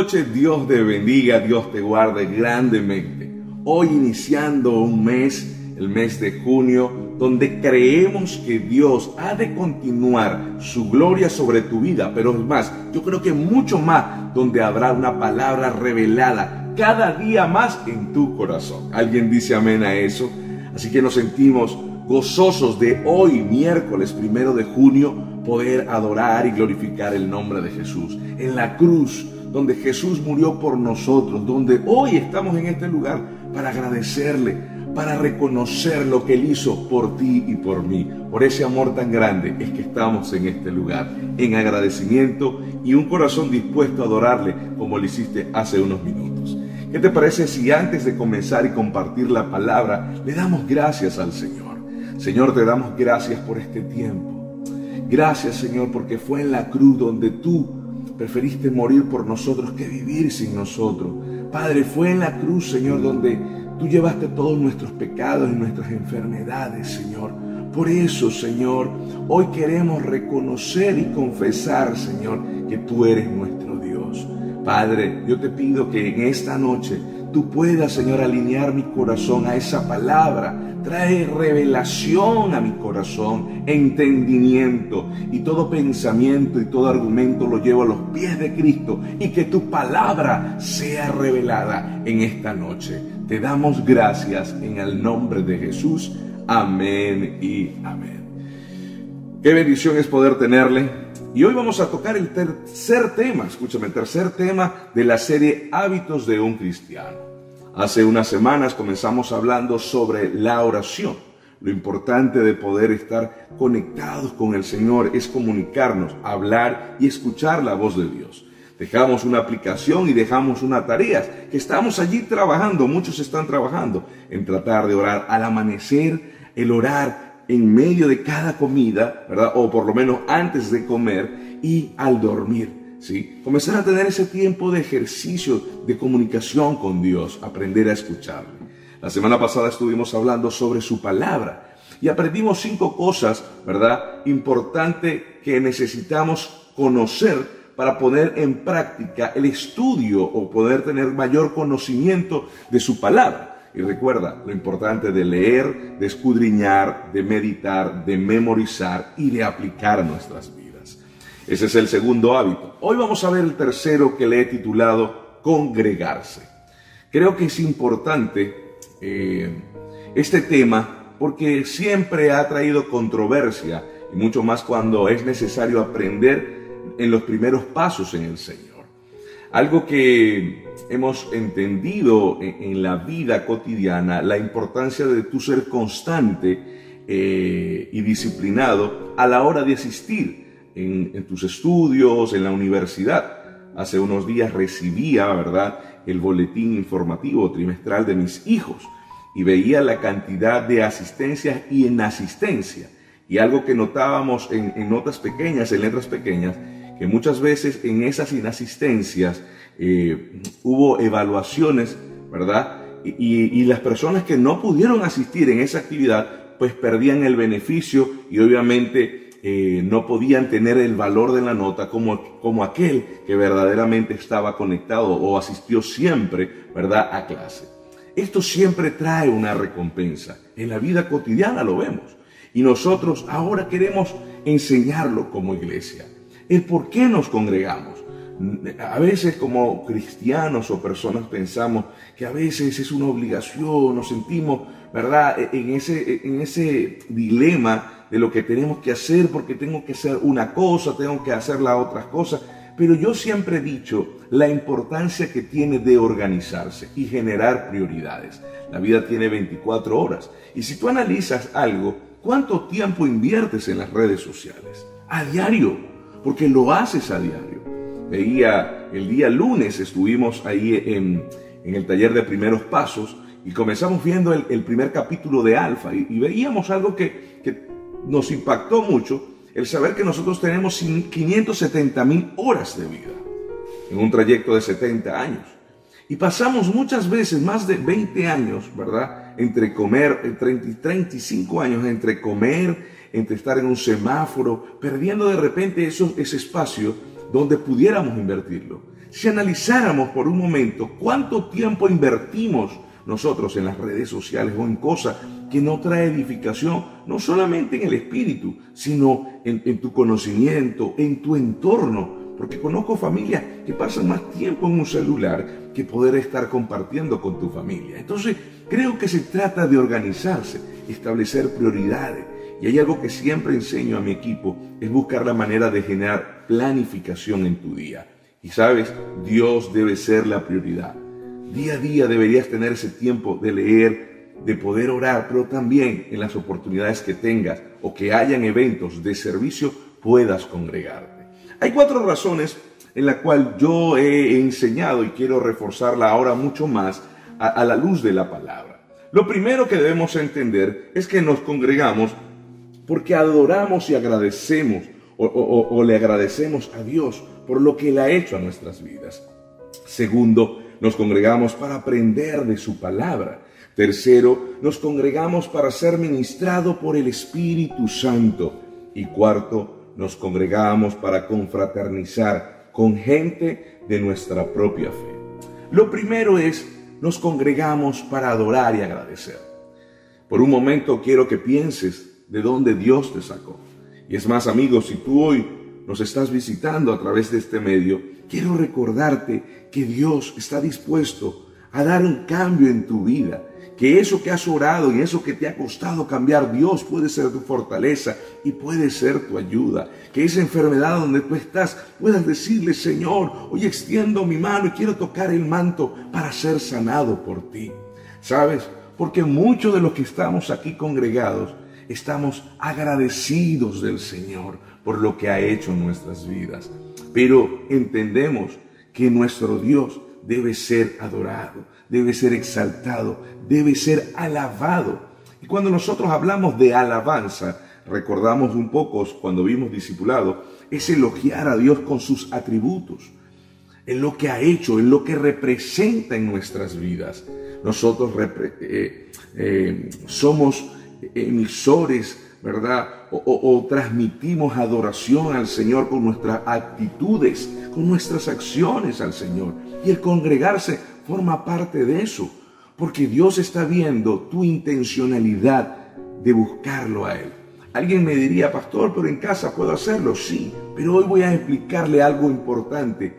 Dios te bendiga, Dios te guarde grandemente. Hoy iniciando un mes, el mes de junio, donde creemos que Dios ha de continuar su gloria sobre tu vida, pero es más, yo creo que mucho más, donde habrá una palabra revelada cada día más en tu corazón. ¿Alguien dice amén a eso? Así que nos sentimos gozosos de hoy, miércoles primero de junio, poder adorar y glorificar el nombre de Jesús. En la cruz, donde Jesús murió por nosotros, donde hoy estamos en este lugar para agradecerle, para reconocer lo que Él hizo por ti y por mí. Por ese amor tan grande es que estamos en este lugar, en agradecimiento y un corazón dispuesto a adorarle como lo hiciste hace unos minutos. ¿Qué te parece si antes de comenzar y compartir la palabra le damos gracias al Señor? Señor, te damos gracias por este tiempo. Gracias, Señor, porque fue en la cruz donde tú preferiste morir por nosotros que vivir sin nosotros. Padre, fue en la cruz, Señor, donde tú llevaste todos nuestros pecados y nuestras enfermedades, Señor. Por eso, Señor, hoy queremos reconocer y confesar, Señor, que tú eres nuestro Dios. Padre, yo te pido que en esta noche tú puedas, Señor, alinear mi corazón a esa palabra. Trae revelación a mi corazón, entendimiento y todo pensamiento y todo argumento lo llevo a los pies de Cristo y que tu palabra sea revelada en esta noche. Te damos gracias en el nombre de Jesús. Amén y amén. Qué bendición es poder tenerle y hoy vamos a tocar el tercer tema, escúchame, el tercer tema de la serie Hábitos de un Cristiano. Hace unas semanas comenzamos hablando sobre la oración. Lo importante de poder estar conectados con el Señor es comunicarnos, hablar y escuchar la voz de Dios. Dejamos una aplicación y dejamos una tarea que estamos allí trabajando, muchos están trabajando en tratar de orar al amanecer, el orar en medio de cada comida, ¿verdad? O por lo menos antes de comer y al dormir, ¿sí? Comenzar a tener ese tiempo de ejercicio, de comunicación con Dios, aprender a escucharle. La semana pasada estuvimos hablando sobre su palabra y aprendimos cinco cosas, ¿verdad? Importante que necesitamos conocer para poner en práctica el estudio o poder tener mayor conocimiento de su palabra. Y recuerda lo importante de leer, de escudriñar, de meditar, de memorizar y de aplicar nuestras vidas. Ese es el segundo hábito. Hoy vamos a ver el tercero que le he titulado congregarse. Creo que es importante eh, este tema porque siempre ha traído controversia y mucho más cuando es necesario aprender en los primeros pasos en el Señor. Algo que hemos entendido en, la vida cotidiana, la importancia de tu ser constante eh, y disciplinado a la hora de asistir en, en tus estudios, en la universidad. Hace unos días recibía, ¿verdad?, el boletín informativo trimestral de mis hijos y veía la cantidad de asistencia y inasistencia. Y algo que notábamos en, en notas pequeñas, en letras pequeñas, que muchas veces en esas inasistencias eh, hubo evaluaciones, ¿verdad? Y, las personas que no pudieron asistir en esa actividad, pues perdían el beneficio y obviamente eh, no podían tener el valor de la nota como, como aquel que verdaderamente estaba conectado o asistió siempre, ¿verdad?, a clase. Esto siempre trae una recompensa. En la vida cotidiana lo vemos. Y nosotros ahora queremos enseñarlo como iglesia el por qué nos congregamos. A veces como cristianos o personas pensamos que a veces es una obligación, nos sentimos, ¿verdad?, e, en ese, en ese dilema de lo que tenemos que hacer porque tengo que hacer una cosa, tengo que hacer la otra cosa. Pero yo siempre he dicho la importancia que tiene de organizarse y generar prioridades. La vida tiene 24 horas. Y si tú analizas algo, ¿cuánto tiempo inviertes en las redes sociales? A diario porque lo haces a diario. Veía el día lunes, estuvimos ahí en, el taller de primeros pasos y comenzamos viendo el, primer capítulo de Alfa y, veíamos algo que, que, nos impactó mucho, el saber que nosotros tenemos 570 mil horas de vida en un trayecto de 70 años. Y pasamos muchas veces más de 20 años, ¿verdad? Entre comer, 30, 35 años entre comer entre estar en un semáforo, perdiendo de repente ese espacio donde pudiéramos invertirlo. Si analizáramos por un momento cuánto tiempo invertimos nosotros en las redes sociales o en cosas que no trae edificación, no solamente en el espíritu, sino en, en tu conocimiento, en tu entorno, porque conozco familias que pasan más tiempo en un celular que poder estar compartiendo con tu familia. Entonces, creo que se trata de organizarse, establecer prioridades. Y hay algo que siempre enseño a mi equipo, es buscar la manera de generar planificación en tu día. Y sabes, Dios debe ser la prioridad. Día a día deberías tener ese tiempo de leer, de poder orar, pero también en las oportunidades que tengas o que hayan eventos de servicio puedas congregarte. Hay cuatro razones en las cuales yo he enseñado y quiero reforzarla ahora mucho más a, la luz de la palabra. Lo primero que debemos entender es que nos congregamos porque adoramos y agradecemos o, le agradecemos a Dios por lo que Él ha hecho a nuestras vidas. Segundo, nos congregamos para aprender de su palabra. Tercero, nos congregamos para ser ministrado por el Espíritu Santo. Y cuarto, nos congregamos para confraternizar con gente de nuestra propia fe. Lo primero es, nos congregamos para adorar y agradecer. Por un momento quiero que pienses de dónde Dios te sacó. Y es más, amigos, si tú hoy nos estás visitando a través de este medio, quiero recordarte que Dios está dispuesto a dar un cambio en tu vida que eso que has orado y eso que te ha costado cambiar, Dios puede ser tu fortaleza y puede ser tu ayuda. Que esa enfermedad donde tú estás puedas decirle, Señor, hoy extiendo mi mano y quiero tocar el manto para ser sanado por ti. ¿Sabes? Porque muchos de los que estamos aquí congregados estamos agradecidos del Señor por lo que ha hecho en nuestras vidas. Pero entendemos que nuestro Dios debe ser adorado, debe ser exaltado, debe ser alabado. Y cuando nosotros hablamos de alabanza, recordamos un poco cuando vimos discipulado, es elogiar a Dios con sus atributos, en lo que ha hecho, en lo que representa en nuestras vidas. Nosotros eh, eh, somos emisores, ¿verdad? o transmitimos adoración al Señor con nuestras actitudes, con nuestras acciones al Señor. Y el congregarse forma parte de eso, porque Dios está viendo tu intencionalidad de buscarlo a Él. Alguien me diría, pastor, pero en casa puedo hacerlo, sí, pero hoy voy a explicarle algo importante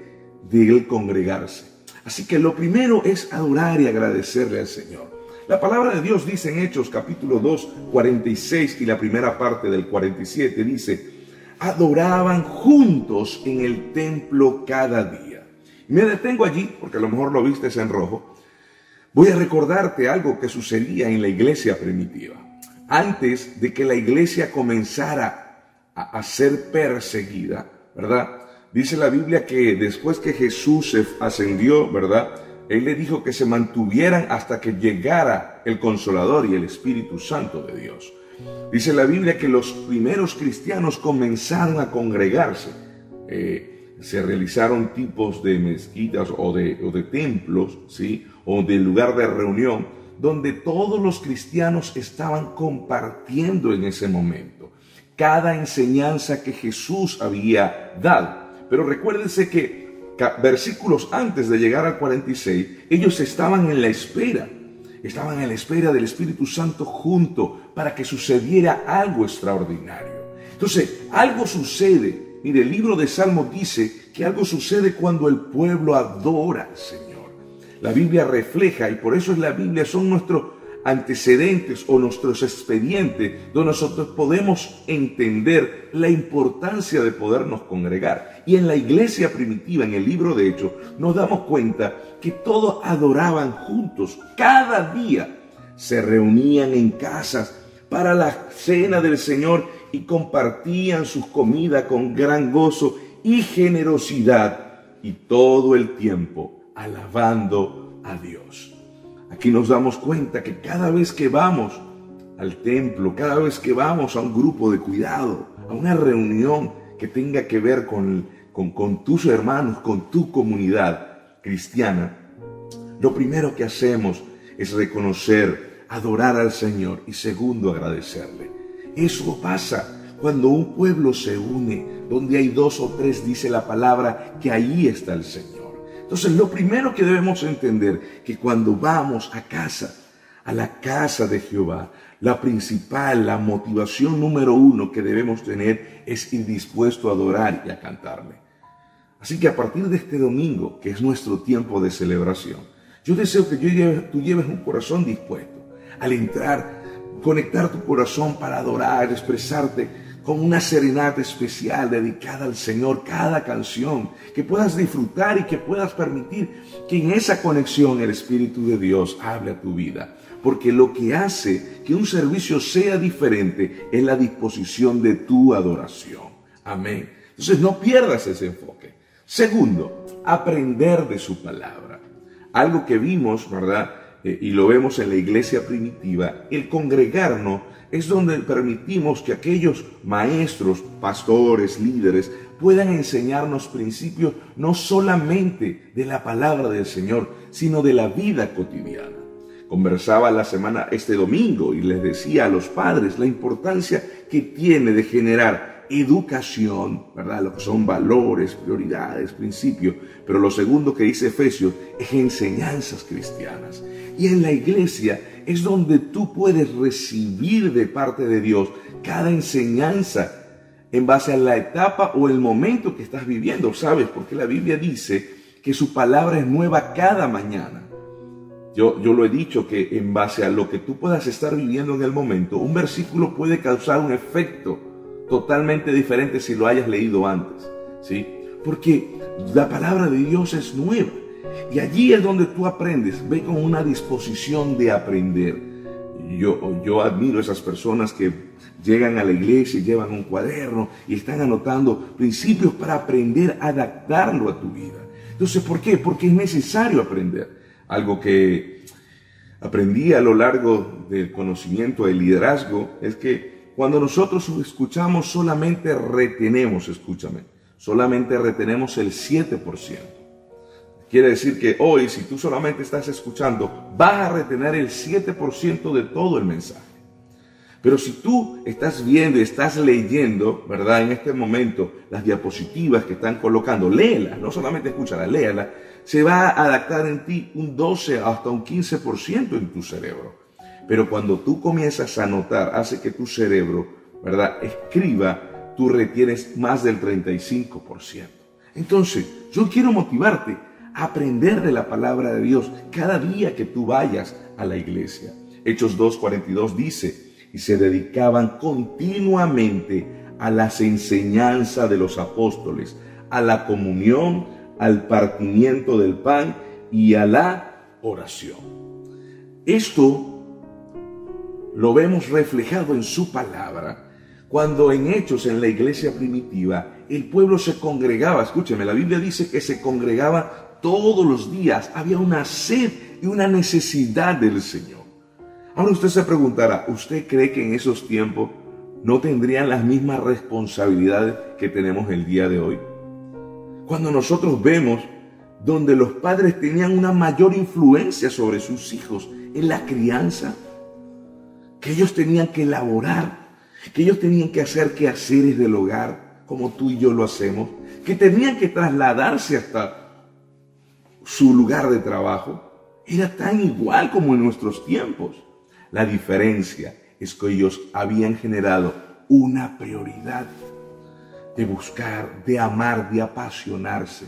de Él congregarse. Así que lo primero es adorar y agradecerle al Señor. La palabra de Dios dice en Hechos capítulo 2, 46 y la primera parte del 47 dice, adoraban juntos en el templo cada día. me detengo allí, porque a lo mejor lo vistes en rojo. Voy a recordarte algo que sucedía en la iglesia primitiva. Antes de que la iglesia comenzara a, ser perseguida, ¿verdad? Dice la Biblia que después que Jesús ascendió, ¿verdad? Él le dijo que se mantuvieran hasta que llegara el Consolador y el Espíritu Santo de Dios. Dice la Biblia que los primeros cristianos comenzaron a congregarse. Eh, se realizaron tipos de mezquitas o de, templos, ¿sí? O de lugar de reunión, donde todos los cristianos estaban compartiendo en ese momento cada enseñanza que Jesús había dado. Pero recuérdense que versículos antes de llegar al 46, ellos estaban en la espera estaban en la espera del Espíritu Santo junto para que sucediera algo extraordinario. Entonces, algo sucede. Mire, el libro de Salmos dice que algo sucede cuando el pueblo adora al Señor. La Biblia refleja, y por eso es la Biblia, son nuestros antecedentes o nuestros expedientes donde nosotros podemos entender la importancia de podernos congregar. Y en la iglesia primitiva, en el libro de Hechos, nos damos cuenta que todos adoraban juntos. Cada día se reunían en casas para la cena del Señor y compartían sus comidas con gran gozo y generosidad y todo el tiempo alabando a Dios. Aquí nos damos cuenta que cada vez que vamos al templo, cada vez que vamos a un grupo de cuidado, a una reunión que tenga que ver con, con, tus hermanos, con tu comunidad cristiana, lo primero que hacemos es reconocer, adorar al Señor y segundo, agradecerle. Eso pasa cuando un pueblo se une, donde hay dos o tres, dice la palabra, que ahí está el Señor. Entonces, lo primero que debemos entender, que cuando vamos a casa, a la casa de Jehová, la principal, la motivación número uno que debemos tener es ir dispuesto a adorar y a cantarle. Así que a partir de este domingo, que es nuestro tiempo de celebración, yo deseo que tú lleves un corazón dispuesto al entrar, conectar tu corazón para adorar, expresarte con una serenata especial dedicada al Señor, cada canción, que puedas disfrutar y que puedas permitir que en esa conexión el Espíritu de Dios hable a tu vida. Porque lo que hace que un servicio sea diferente es la disposición de tu adoración. Amén. Entonces no pierdas ese enfoque. Segundo, aprender de su palabra. Algo que vimos, ¿verdad? Eh, y lo vemos en la iglesia primitiva, el congregarnos es donde permitimos que aquellos maestros, pastores, líderes puedan enseñarnos principios no solamente de la palabra del Señor, sino de la vida cotidiana. Conversaba la semana este domingo y les decía a los padres la importancia que tiene de generar educación, ¿verdad? Lo que son valores, prioridades, principios. Pero lo segundo que dice Efesios es enseñanzas cristianas. Y en la iglesia es donde tú puedes recibir de parte de Dios cada enseñanza en base a la etapa o el momento que estás viviendo, ¿sabes? Porque la Biblia dice que su palabra es nueva cada mañana. Yo, yo lo he dicho que en base a lo que tú puedas estar viviendo en el momento, un versículo puede causar un efecto totalmente diferente si lo hayas leído antes, ¿sí? Porque la palabra de Dios es nueva. Y allí es donde tú aprendes, ve con una disposición de aprender. Yo, yo admiro esas personas que llegan a la iglesia y llevan un cuaderno y están anotando principios para aprender a adaptarlo a tu vida. Entonces, ¿por qué? Porque es necesario aprender. Algo que aprendí a lo largo del conocimiento del liderazgo es que cuando nosotros escuchamos solamente retenemos, escúchame, solamente retenemos el 7%. Quiere decir que hoy, si tú solamente estás escuchando, vas a retener el 7% de todo el mensaje. Pero si tú estás viendo y estás leyendo, ¿verdad? En este momento, las diapositivas que están colocando, léelas, no solamente escúchalas, léelas, se va a adaptar en ti un 12 hasta un 15% en tu cerebro. Pero cuando tú comienzas a notar, hace que tu cerebro, ¿verdad? Escriba, tú retienes más del 35%. Entonces, yo quiero motivarte aprender de la palabra de Dios cada día que tú vayas a la iglesia. Hechos 2.42 dice, y se dedicaban continuamente a las enseñanzas de los apóstoles, a la comunión, al partimiento del pan y a la oración. Esto lo vemos reflejado en su palabra, cuando en Hechos, en la iglesia primitiva, el pueblo se congregaba, escúcheme, la Biblia dice que se congregaba todos los días había una sed y una necesidad del Señor. Ahora usted se preguntará, ¿usted cree que en esos tiempos no tendrían las mismas responsabilidades que tenemos el día de hoy? Cuando nosotros vemos donde los padres tenían una mayor influencia sobre sus hijos en la crianza, que ellos tenían que elaborar, que ellos tenían que hacer quehaceres del hogar, como tú y yo lo hacemos, que tenían que trasladarse hasta su lugar de trabajo era tan igual como en nuestros tiempos. La diferencia es que ellos habían generado una prioridad de buscar, de amar, de apasionarse.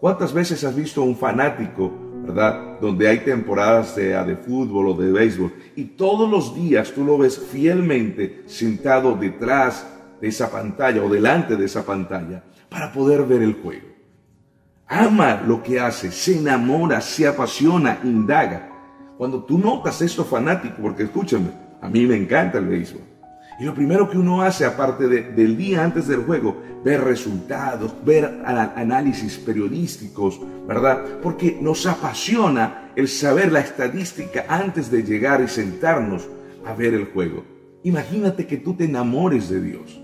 ¿Cuántas veces has visto a un fanático, verdad? Donde hay temporadas de, de fútbol o de béisbol y todos los días tú lo ves fielmente sentado detrás de esa pantalla o delante de esa pantalla para poder ver el juego ama lo que hace, se enamora, se apasiona, indaga. Cuando tú notas esto fanático, porque escúchame, a mí me encanta el béisbol. Y lo primero que uno hace, aparte del día antes del juego, ver resultados, ver análisis periodísticos, ¿verdad? Porque nos apasiona el saber la estadística antes de llegar y sentarnos a ver el juego. Imagínate que tú te enamores de Dios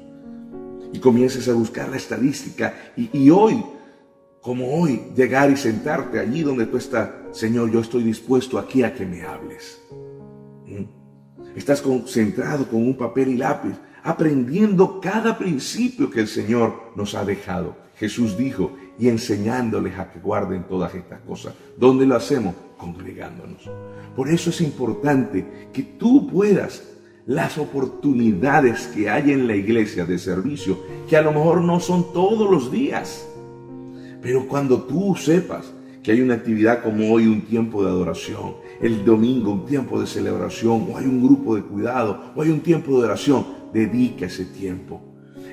y comiences a buscar la estadística y, hoy como hoy, llegar y sentarte allí donde tú estás. Señor, yo estoy dispuesto aquí a que me hables. ¿Mm? Estás concentrado con un papel y lápiz, aprendiendo cada principio que el Señor nos ha dejado. Jesús dijo, y enseñándoles a que guarden todas estas cosas. ¿Dónde lo hacemos? Congregándonos. Por eso es importante que tú puedas las oportunidades que hay en la iglesia de servicio, que a lo mejor no son todos los días. Pero cuando tú sepas que hay una actividad como hoy, un tiempo de adoración, el domingo un tiempo de celebración, o hay un grupo de cuidado, o hay un tiempo de oración, dedica ese tiempo.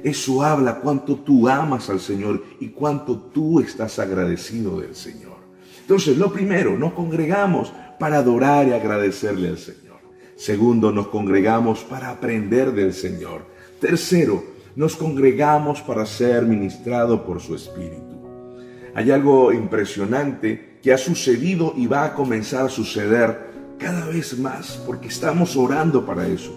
Eso habla cuánto tú amas al Señor y cuánto tú estás agradecido del Señor. Entonces, lo primero, nos congregamos para adorar y agradecerle al Señor. Segundo, nos congregamos para aprender del Señor. Tercero, nos congregamos para ser ministrado por su Espíritu. Hay algo impresionante que ha sucedido y va a comenzar a suceder cada vez más porque estamos orando para eso.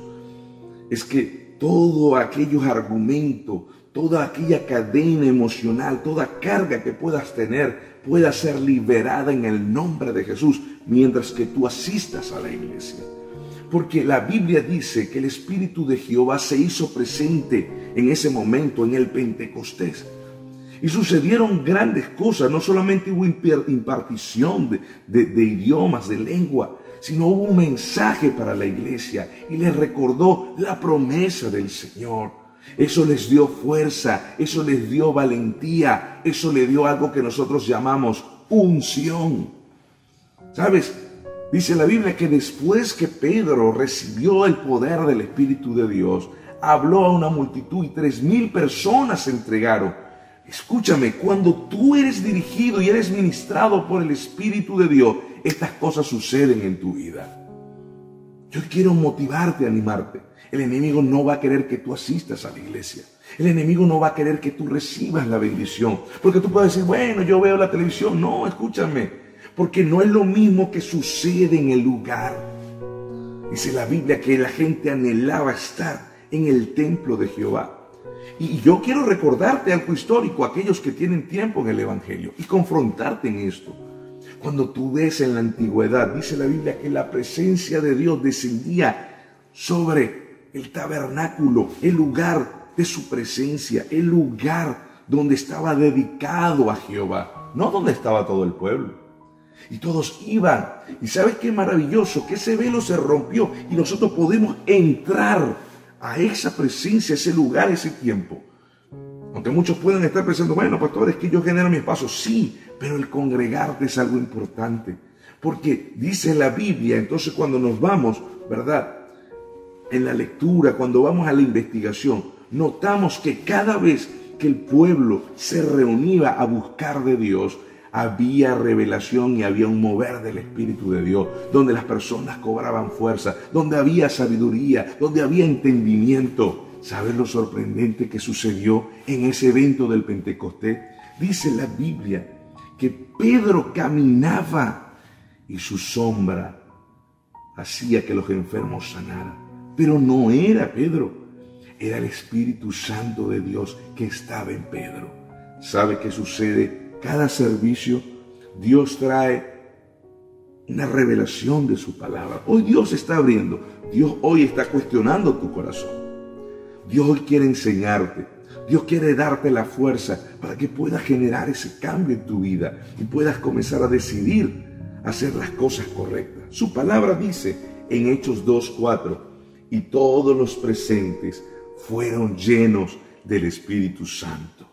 Es que todo aquellos argumentos, toda aquella cadena emocional, toda carga que puedas tener pueda ser liberada en el nombre de Jesús mientras que tú asistas a la iglesia. Porque la Biblia dice que el Espíritu de Jehová se hizo presente en ese momento, en el Pentecostés. Y sucedieron grandes cosas, no solamente hubo impartición de, idiomas, de lengua, sino hubo un mensaje para la iglesia y les recordó la promesa del Señor. Eso les dio fuerza, eso les dio valentía, eso le dio algo que nosotros llamamos unción. ¿Sabes? Dice la Biblia que después que Pedro recibió el poder del Espíritu de Dios, habló a una multitud y tres mil personas se entregaron. Escúchame, cuando tú eres dirigido y eres ministrado por el Espíritu de Dios, estas cosas suceden en tu vida. Yo quiero motivarte, animarte. El enemigo no va a querer que tú asistas a la iglesia. El enemigo no va a querer que tú recibas la bendición. Porque tú puedes decir, bueno, yo veo la televisión. No, escúchame porque no es lo mismo que sucede en el lugar. Dice la Biblia que la gente anhelaba estar en el templo de Jehová. Y yo quiero recordarte algo histórico, aquellos que tienen tiempo en el Evangelio, y confrontarte en esto. Cuando tú ves en la antigüedad, dice la Biblia que la presencia de Dios descendía sobre el tabernáculo, el lugar de su presencia, el lugar donde estaba dedicado a Jehová, no donde estaba todo el pueblo. Y todos iban. Y sabes qué maravilloso, que ese velo se rompió y nosotros podemos entrar a esa presencia, a ese lugar, ese tiempo. Aunque muchos pueden estar pensando, bueno, pastor, es que yo genero mi espacio. Sí, pero el congregarte es algo importante. Porque dice la Biblia, entonces cuando nos vamos, ¿verdad? En la lectura, cuando vamos a la investigación, notamos que cada vez que el pueblo se reunía a buscar de Dios, había revelación y había un mover del Espíritu de Dios, donde las personas cobraban fuerza, donde había sabiduría, donde había entendimiento. ¿Sabes lo sorprendente que sucedió en ese evento del Pentecostés? Dice la Biblia que Pedro caminaba y su sombra hacía que los enfermos sanaran. Pero no era Pedro, era el Espíritu Santo de Dios que estaba en Pedro. ¿Sabe qué sucede cada servicio, Dios trae una revelación de su palabra. Hoy Dios está abriendo, Dios hoy está cuestionando tu corazón. Dios hoy quiere enseñarte, Dios quiere darte la fuerza para que puedas generar ese cambio en tu vida y puedas comenzar a decidir hacer las cosas correctas. Su palabra dice en Hechos 2.4, y todos los presentes fueron llenos del Espíritu Santo.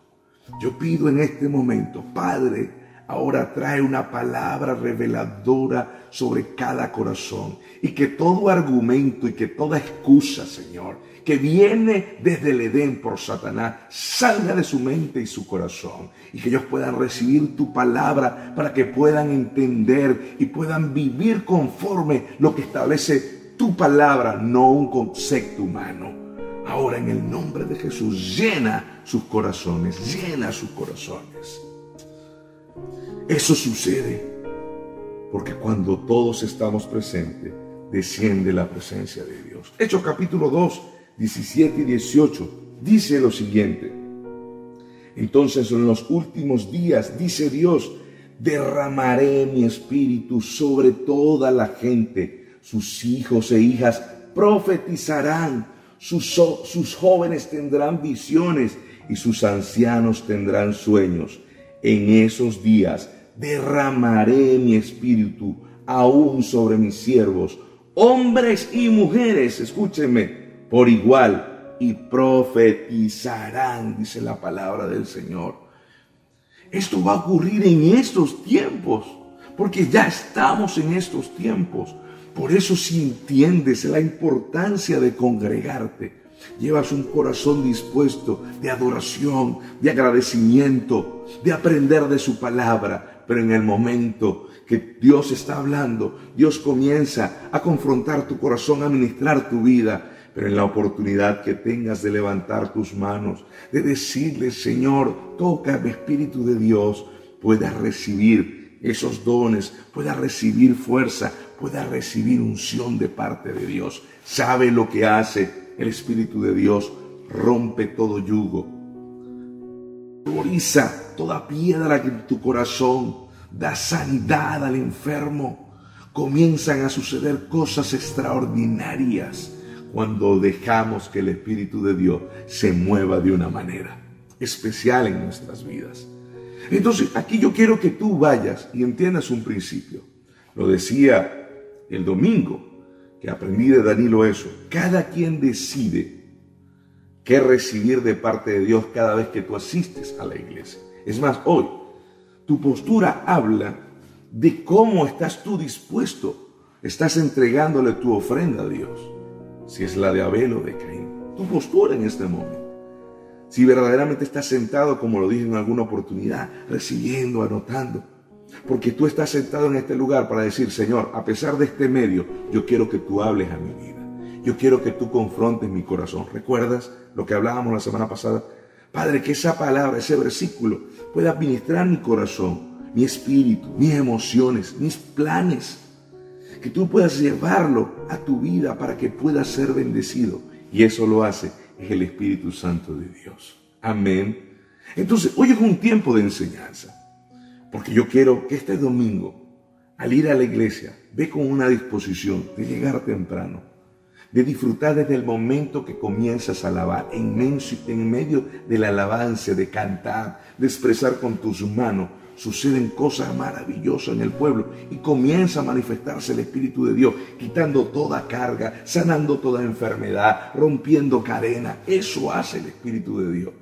Yo pido en este momento, Padre, ahora trae una palabra reveladora sobre cada corazón y que todo argumento y que toda excusa, Señor, que viene desde el Edén por Satanás, salga de su mente y su corazón y que ellos puedan recibir tu palabra para que puedan entender y puedan vivir conforme lo que establece tu palabra, no un concepto humano. Ahora en el nombre de Jesús llena sus corazones, llena sus corazones. Eso sucede porque cuando todos estamos presentes, desciende la presencia de Dios. Hechos capítulo 2, 17 y 18 dice lo siguiente. Entonces en los últimos días, dice Dios, derramaré mi espíritu sobre toda la gente. Sus hijos e hijas profetizarán sus, jóvenes tendrán visiones y sus ancianos tendrán sueños. En esos días derramaré mi espíritu aún sobre mis siervos, hombres y mujeres, escúchenme, por igual, y profetizarán, dice la palabra del Señor. Esto va a ocurrir en estos tiempos, porque ya estamos en estos tiempos. Por eso si entiendes la importancia de congregarte, llevas un corazón dispuesto de adoración, de agradecimiento, de aprender de su palabra, pero en el momento que Dios está hablando, Dios comienza a confrontar tu corazón, a ministrar tu vida, pero en la oportunidad que tengas de levantar tus manos, de decirle, Señor, toca mi Espíritu de Dios, puedas recibir esos dones, puedas recibir fuerza, puedas recibir unción de parte de Dios. Sabe lo que hace el Espíritu de Dios, rompe todo yugo, floriza toda piedra que en tu corazón da sanidad al enfermo. Comienzan a suceder cosas extraordinarias cuando dejamos que el Espíritu de Dios se mueva de una manera especial en nuestras vidas. Entonces, aquí yo quiero que tú vayas y entiendas un principio. Lo decía el domingo, que aprendí de Danilo eso. Cada quien decide qué recibir de parte de Dios cada vez que tú asistes a la iglesia. Es más, hoy, tu postura habla de cómo estás tú dispuesto, estás entregándole tu ofrenda a Dios si es la de Abel o de Caín. Tu postura en este momento. Si verdaderamente estás sentado, como lo dije en alguna oportunidad, recibiendo, anotando. Porque tú estás sentado en este lugar para decir, Señor, a pesar de este medio, yo quiero que tú hables a mi vida. Yo quiero que tú confrontes mi corazón. ¿Recuerdas lo que hablábamos la semana pasada? Padre, que esa palabra, ese versículo pueda administrar mi corazón, mi espíritu, mis emociones, mis planes que tú puedas llevarlo a tu vida para que puedas ser bendecido. Y eso lo hace es el Espíritu Santo de Dios. Amén. Entonces, hoy es un tiempo de enseñanza, porque yo quiero que este domingo, al ir a la iglesia, ve con una disposición de llegar temprano, de disfrutar desde el momento que comienzas a alabar, en, en medio de la alabanza, de cantar, de expresar con tus manos suceden cosas maravillosas en el pueblo y comienza a manifestarse el Espíritu de Dios, quitando toda carga, sanando toda enfermedad, rompiendo cadena. Eso hace el Espíritu de Dios.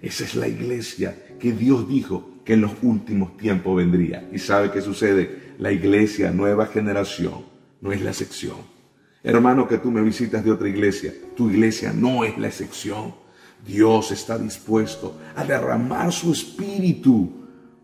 Esa es la iglesia que Dios dijo que en los últimos tiempos vendría. ¿Y sabe qué sucede? La iglesia, nueva generación, no es la excepción. Hermano, que tú me visitas de otra iglesia, tu iglesia no es la excepción. Dios está dispuesto a derramar su espíritu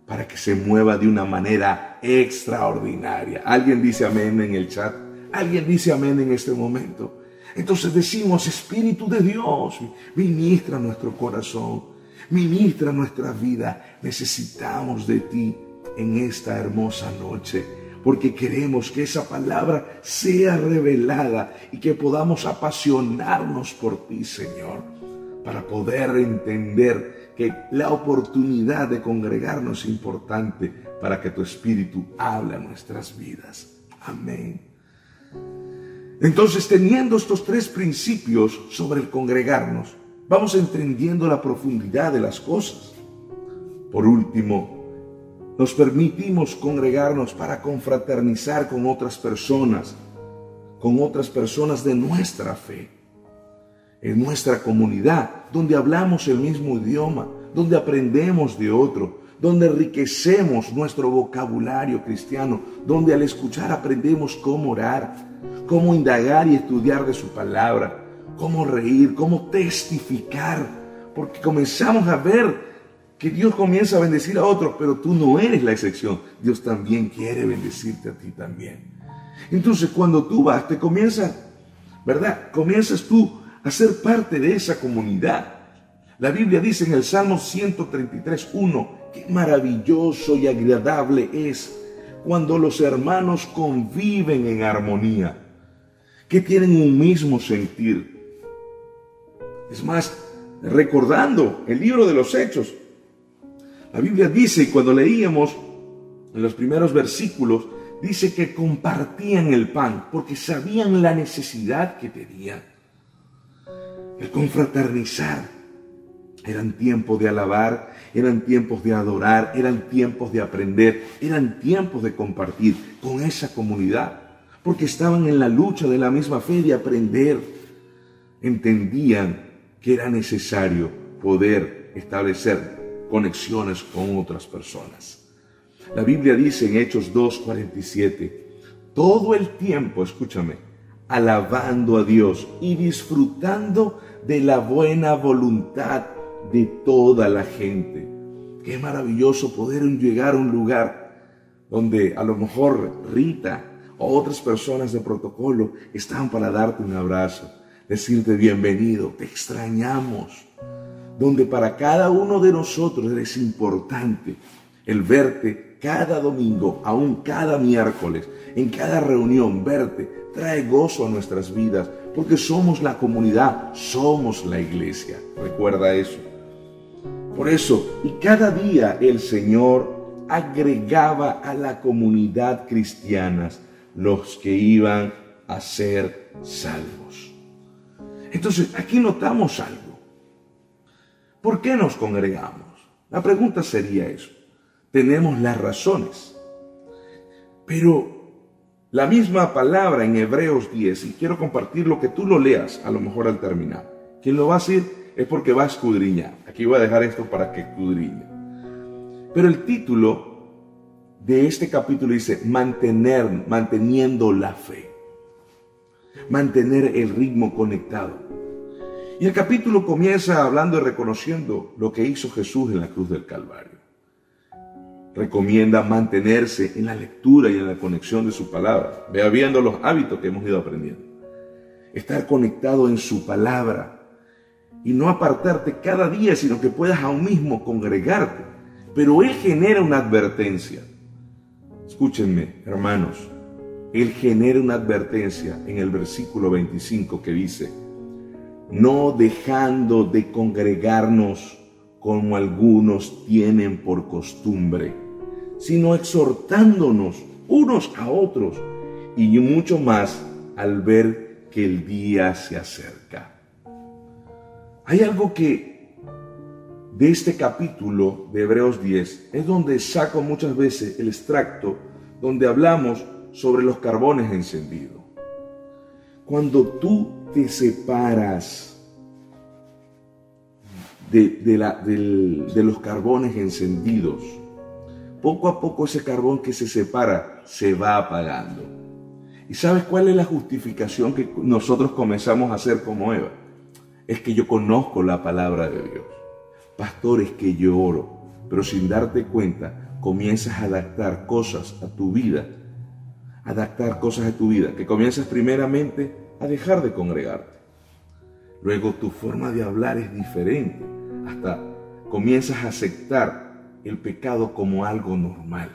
para que se mueva de una manera extraordinaria. Alguien dice amén en el chat. Alguien dice amén en este momento. Entonces decimos, Espíritu de Dios, ministra nuestro corazón, ministra nuestra vida. Necesitamos de ti en esta hermosa noche, porque queremos que esa palabra sea revelada y que podamos apasionarnos por ti, Señor, para poder entender que la oportunidad de congregarnos es importante para que tu Espíritu hable a nuestras vidas. Amén. Entonces, teniendo estos tres principios sobre el congregarnos, vamos entendiendo la profundidad de las cosas. Por último, nos permitimos congregarnos para confraternizar con otras personas, con otras personas de nuestra fe en nuestra comunidad, donde hablamos el mismo idioma, donde aprendemos de otro, donde enriquecemos nuestro vocabulario cristiano, donde al escuchar aprendemos cómo orar, cómo indagar y estudiar de su palabra, cómo reír, cómo testificar, porque comenzamos a ver que Dios comienza a bendecir a otros, pero tú no eres la excepción. Dios también quiere bendecirte a ti también. Entonces, cuando tú vas, te comienza, ¿verdad? Comienzas tú a ser parte de esa comunidad. La Biblia dice en el Salmo 133.1, qué maravilloso y agradable es cuando los hermanos conviven en armonía, que tienen un mismo sentir. Es más, recordando el libro de los Hechos, la Biblia dice, y cuando leíamos en los primeros versículos, dice que compartían el pan porque sabían la necesidad que tenían. El confraternizar, Eran tiempos de alabar, eran tiempos de adorar, eran tiempos de aprender, eran tiempos de compartir con esa comunidad, porque estaban en la lucha de la misma fe de aprender. Entendían que era necesario poder establecer conexiones con otras personas. La Biblia dice en Hechos 2:47, todo el tiempo, escúchame, alabando a Dios y disfrutando de la buena voluntad de toda la gente. Qué maravilloso poder llegar a un lugar donde a lo mejor Rita o otras personas de protocolo están para darte un abrazo, decirte bienvenido, te extrañamos, donde para cada uno de nosotros es importante el verte cada domingo, aún cada miércoles, en cada reunión, verte, trae gozo a nuestras vidas, porque somos la comunidad, somos la iglesia. Recuerda eso. Por eso, y cada día el Señor agregaba a la comunidad cristiana los que iban a ser salvos. Entonces, aquí notamos algo. ¿Por qué nos congregamos? La pregunta sería eso. Tenemos las razones. Pero la misma palabra en Hebreos 10, y quiero compartir lo que tú lo leas a lo mejor al terminar. Quien lo va a decir es porque va a escudriñar. Aquí voy a dejar esto para que escudriñe. Pero el título de este capítulo dice mantener, manteniendo la fe. Mantener el ritmo conectado. Y el capítulo comienza hablando y reconociendo lo que hizo Jesús en la cruz del Calvario. Recomienda mantenerse en la lectura y en la conexión de su palabra. Vea viendo los hábitos que hemos ido aprendiendo. Estar conectado en su palabra y no apartarte cada día, sino que puedas aún mismo congregarte. Pero Él genera una advertencia. Escúchenme, hermanos. Él genera una advertencia en el versículo 25 que dice, no dejando de congregarnos como algunos tienen por costumbre, sino exhortándonos unos a otros y mucho más al ver que el día se acerca. Hay algo que de este capítulo de Hebreos 10 es donde saco muchas veces el extracto donde hablamos sobre los carbones encendidos. Cuando tú te separas de, la, de los carbones encendidos, poco a poco ese carbón que se separa se va apagando. ¿Y sabes cuál es la justificación que nosotros comenzamos a hacer como Eva? es que yo conozco la palabra de Dios. Pastor, es que yo oro, pero sin darte cuenta comienzas a adaptar cosas a tu vida, adaptar cosas a tu vida, que comienzas primeramente a dejar de congregarte. Luego tu forma de hablar es diferente, hasta comienzas a aceptar el pecado como algo normal.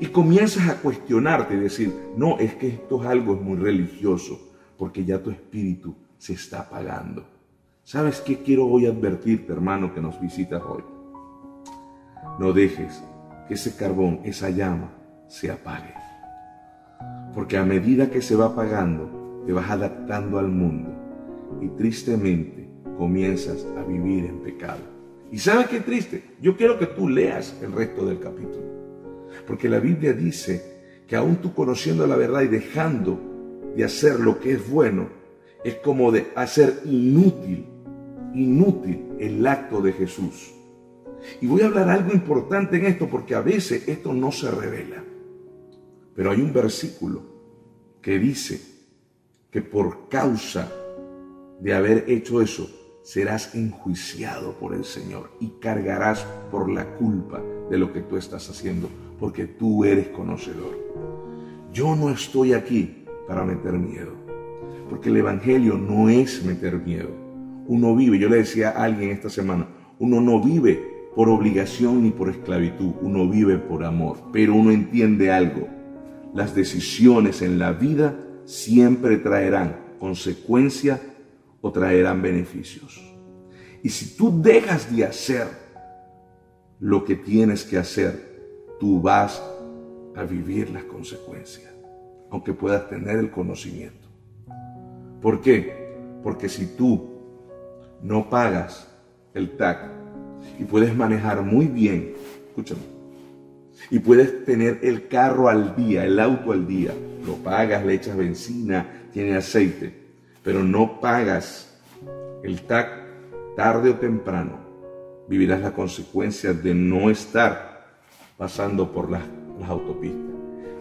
Y comienzas a cuestionarte y decir, no, es que esto es algo muy religioso, porque ya tu espíritu se está apagando. ¿Sabes qué quiero hoy advertirte, hermano, que nos visitas hoy? No dejes que ese carbón, esa llama, se apague. Porque a medida que se va apagando, te vas adaptando al mundo y tristemente comienzas a vivir en pecado. ¿Y sabes qué triste? Yo quiero que tú leas el resto del capítulo. Porque la Biblia dice que aún tú conociendo la verdad y dejando de hacer lo que es bueno, es como de hacer inútil inútil el acto de Jesús. Y voy a hablar algo importante en esto porque a veces esto no se revela. Pero hay un versículo que dice que por causa de haber hecho eso, serás enjuiciado por el Señor y cargarás por la culpa de lo que tú estás haciendo, porque tú eres conocedor. Yo no estoy aquí para meter miedo, porque el Evangelio no es meter miedo. Uno vive, yo le decía a alguien esta semana, uno no vive por obligación ni por esclavitud, uno vive por amor, pero uno entiende algo, las decisiones en la vida siempre traerán consecuencias o traerán beneficios. Y si tú dejas de hacer lo que tienes que hacer, tú vas a vivir las consecuencias, aunque puedas tener el conocimiento. ¿Por qué? Porque si tú no pagas el TAC y puedes manejar muy bien, escúchame, y puedes tener el carro al día, el auto al día, lo pagas, le echas benzina, tiene aceite, pero no pagas el TAC tarde o temprano, vivirás la consecuencia de no estar pasando por las, autopistas.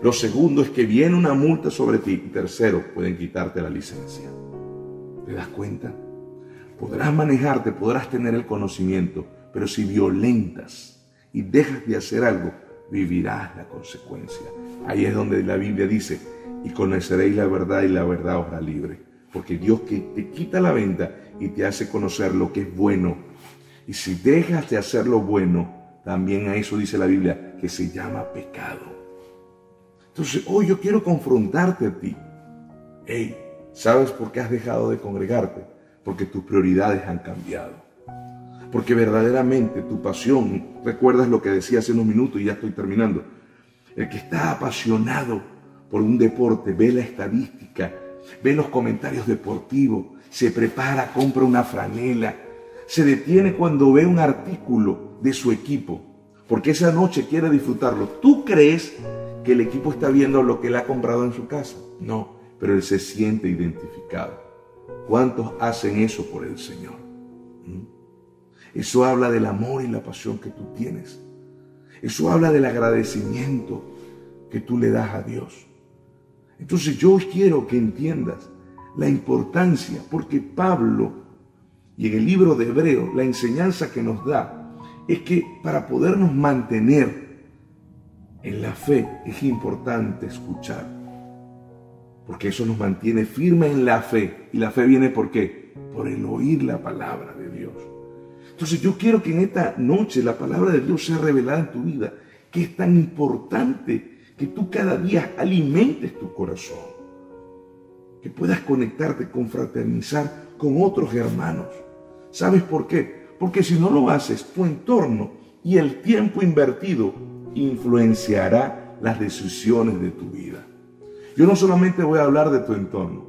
Lo segundo es que viene una multa sobre ti. Y tercero, pueden quitarte la licencia. ¿Te das cuenta? Podrás manejarte, podrás tener el conocimiento, pero si violentas y dejas de hacer algo, vivirás la consecuencia. Ahí es donde la Biblia dice, y conoceréis la verdad y la verdad os hará libre. Porque Dios te quita la venta y te hace conocer lo que es bueno. Y si dejas de hacer lo bueno, también a eso dice la Biblia, que se llama pecado. Entonces, hoy yo quiero confrontarte a ti. Hey, ¿sabes por qué has dejado de congregarte? Porque tus prioridades han cambiado. Porque verdaderamente tu pasión, recuerdas lo que decía hace unos minutos y ya estoy terminando. El que está apasionado por un deporte ve la estadística, ve los comentarios deportivos, se prepara, compra una franela, se detiene cuando ve un artículo de su equipo, porque esa noche quiere disfrutarlo. ¿Tú crees que el equipo está viendo lo que él ha comprado en su casa. No, pero él se siente identificado. ¿Cuántos hacen eso por el Señor? ¿Mm? Eso habla del amor y la pasión que tú tienes. Eso habla del agradecimiento que tú le das a Dios. Entonces yo quiero que entiendas la importancia, porque Pablo, y en el libro de Hebreo, la enseñanza que nos da es que para podernos mantener en la fe es importante escuchar, porque eso nos mantiene firmes en la fe. ¿Y la fe viene por qué? Por el oír la palabra de Dios. Entonces yo quiero que en esta noche la palabra de Dios sea revelada en tu vida, que es tan importante que tú cada día alimentes tu corazón, que puedas conectarte, confraternizar con otros hermanos. ¿Sabes por qué? Porque si no lo haces, tu entorno y el tiempo invertido influenciará las decisiones de tu vida. Yo no solamente voy a hablar de tu entorno,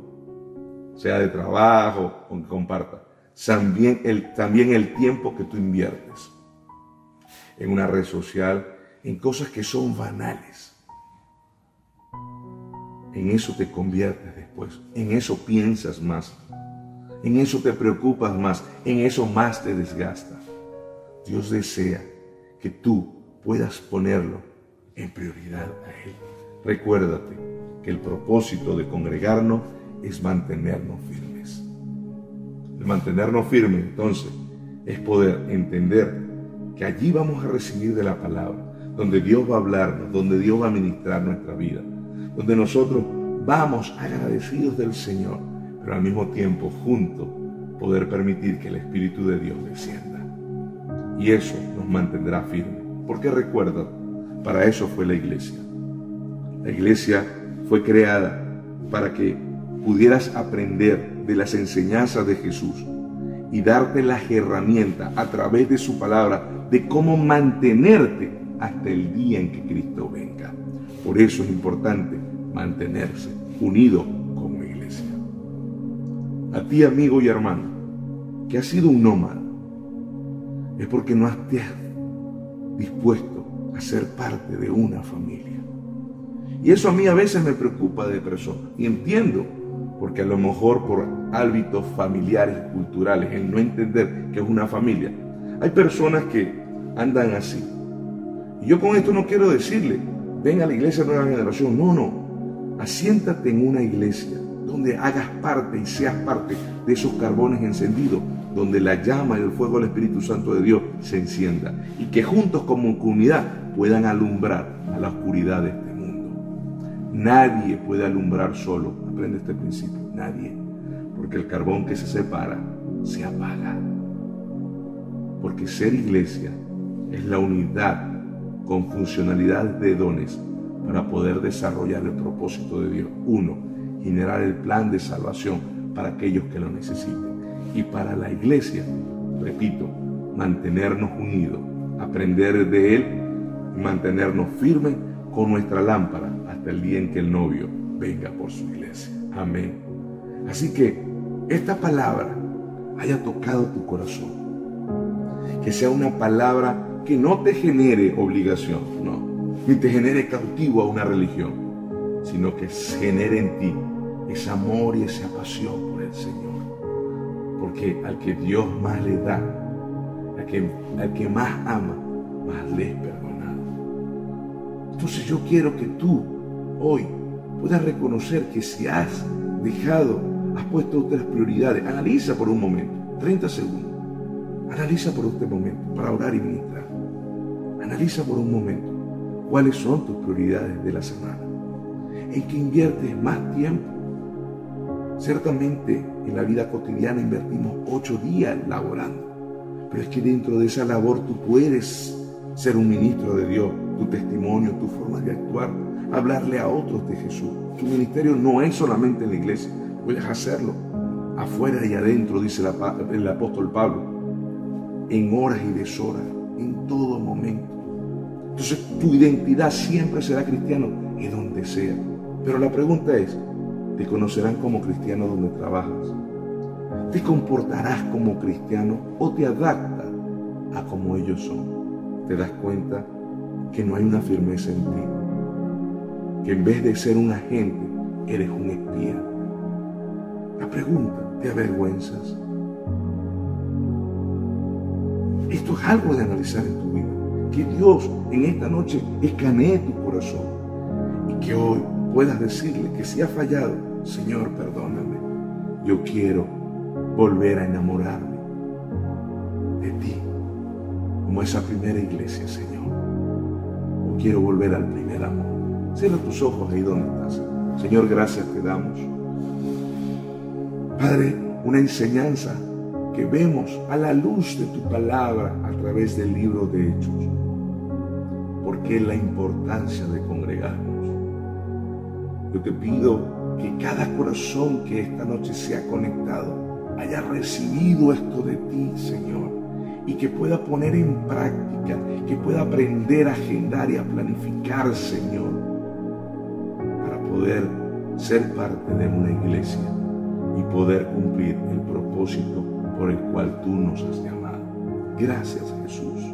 sea de trabajo o que comparta, también el, también el tiempo que tú inviertes en una red social, en cosas que son banales. En eso te conviertes después, en eso piensas más, en eso te preocupas más, en eso más te desgastas. Dios desea que tú puedas ponerlo en prioridad a Él. Recuérdate que el propósito de congregarnos es mantenernos firmes. Mantenernos firmes, entonces, es poder entender que allí vamos a recibir de la palabra, donde Dios va a hablarnos, donde Dios va a ministrar nuestra vida, donde nosotros vamos agradecidos del Señor, pero al mismo tiempo juntos poder permitir que el Espíritu de Dios descienda. Y eso nos mantendrá firmes. Porque recuerda, para eso fue la iglesia. La iglesia fue creada para que pudieras aprender de las enseñanzas de Jesús y darte las herramientas a través de su palabra de cómo mantenerte hasta el día en que Cristo venga. Por eso es importante mantenerse unido con la iglesia. A ti, amigo y hermano, que has sido un nómada, es porque no has, dispuesto a ser parte de una familia. Y eso a mí a veces me preocupa de persona. Y entiendo, porque a lo mejor por hábitos familiares, culturales, el no entender que es una familia, hay personas que andan así. Y yo con esto no quiero decirle, ven a la iglesia nueva generación. No, no. Asiéntate en una iglesia donde hagas parte y seas parte de esos carbones encendidos donde la llama y el fuego del Espíritu Santo de Dios se encienda y que juntos como comunidad puedan alumbrar a la oscuridad de este. Nadie puede alumbrar solo, aprende este principio, nadie, porque el carbón que se separa se apaga. Porque ser iglesia es la unidad con funcionalidad de dones para poder desarrollar el propósito de Dios. Uno, generar el plan de salvación para aquellos que lo necesiten y para la iglesia, repito, mantenernos unidos, aprender de Él y mantenernos firmes con nuestra lámpara el día en que el novio venga por su iglesia. Amén. Así que esta palabra haya tocado tu corazón Que sea una palabra que no te genere obligación, no, ni te genere cautivo a una religión, sino que genere en ti ese amor y esa pasión por el Señor. Porque al que Dios más le da, al que, al que más ama, más le es perdonado. Entonces yo quiero que tú hoy puedas reconocer que si has dejado, has puesto otras prioridades, analiza por un momento, 30 segundos, analiza por este momento para orar y ministrar. Analiza por un momento cuáles son tus prioridades de la semana. ¿En qué inviertes más tiempo? Ciertamente en la vida cotidiana invertimos ocho días laborando, pero es que dentro de esa labor tú puedes ser un ministro de Dios, tu testimonio, tu forma de actuar, hablarle a otros de Jesús. Tu ministerio no es solamente en la iglesia, puedes hacerlo afuera y adentro, dice el apóstol Pablo, en horas y deshoras, en todo momento. Entonces tu identidad siempre será cristiano y donde sea. Pero la pregunta es, ¿te conocerán como cristiano donde trabajas? ¿Te comportarás como cristiano o te adaptas a como ellos son? ¿Te das cuenta que no hay una firmeza en ti? Que en vez de ser un agente, eres un espía. La pregunta, ¿te avergüenzas? Esto es algo de analizar en tu vida. Que Dios en esta noche escanee tu corazón y que hoy puedas decirle que si ha fallado, Señor, perdóname. Yo quiero volver a enamorarme de ti, como esa primera iglesia, Señor. Quiero volver al primer amor. Cierra tus ojos ahí donde estás. Señor, gracias te damos. Padre, una enseñanza que vemos a la luz de tu palabra a través del libro de Hechos. Porque la importancia de congregarnos. Yo te pido que cada corazón que esta noche se ha conectado haya recibido esto de ti, Señor, y que pueda poner en práctica, que pueda aprender a agendar y a planificar, Señor, para poder ser parte de una iglesia y poder cumplir el propósito por el cual tú nos has llamado. Gracias Jesús.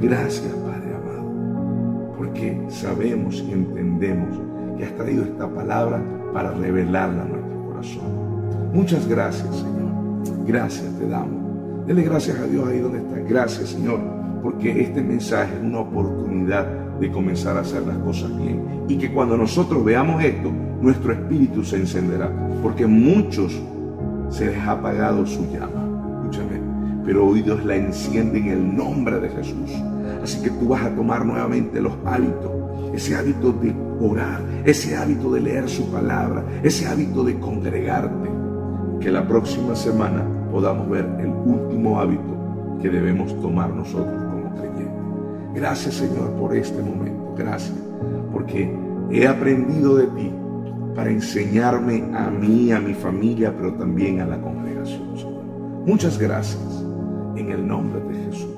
Gracias Padre amado. Porque sabemos y entendemos que has traído esta palabra para revelarla a nuestro corazón. Muchas gracias Señor. Gracias te damos. Dele gracias a Dios ahí donde está. Gracias Señor. Porque este mensaje es una oportunidad de comenzar a hacer las cosas bien. Y que cuando nosotros veamos esto, nuestro espíritu se encenderá. Porque muchos se les ha apagado su llama pero hoy Dios la enciende en el nombre de Jesús. Así que tú vas a tomar nuevamente los hábitos, ese hábito de orar, ese hábito de leer su palabra, ese hábito de congregarte. Que la próxima semana podamos ver el último hábito que debemos tomar nosotros como creyentes. Gracias Señor por este momento. Gracias porque he aprendido de ti para enseñarme a mí, a mi familia, pero también a la congregación. Muchas gracias en el nombre de Jesús.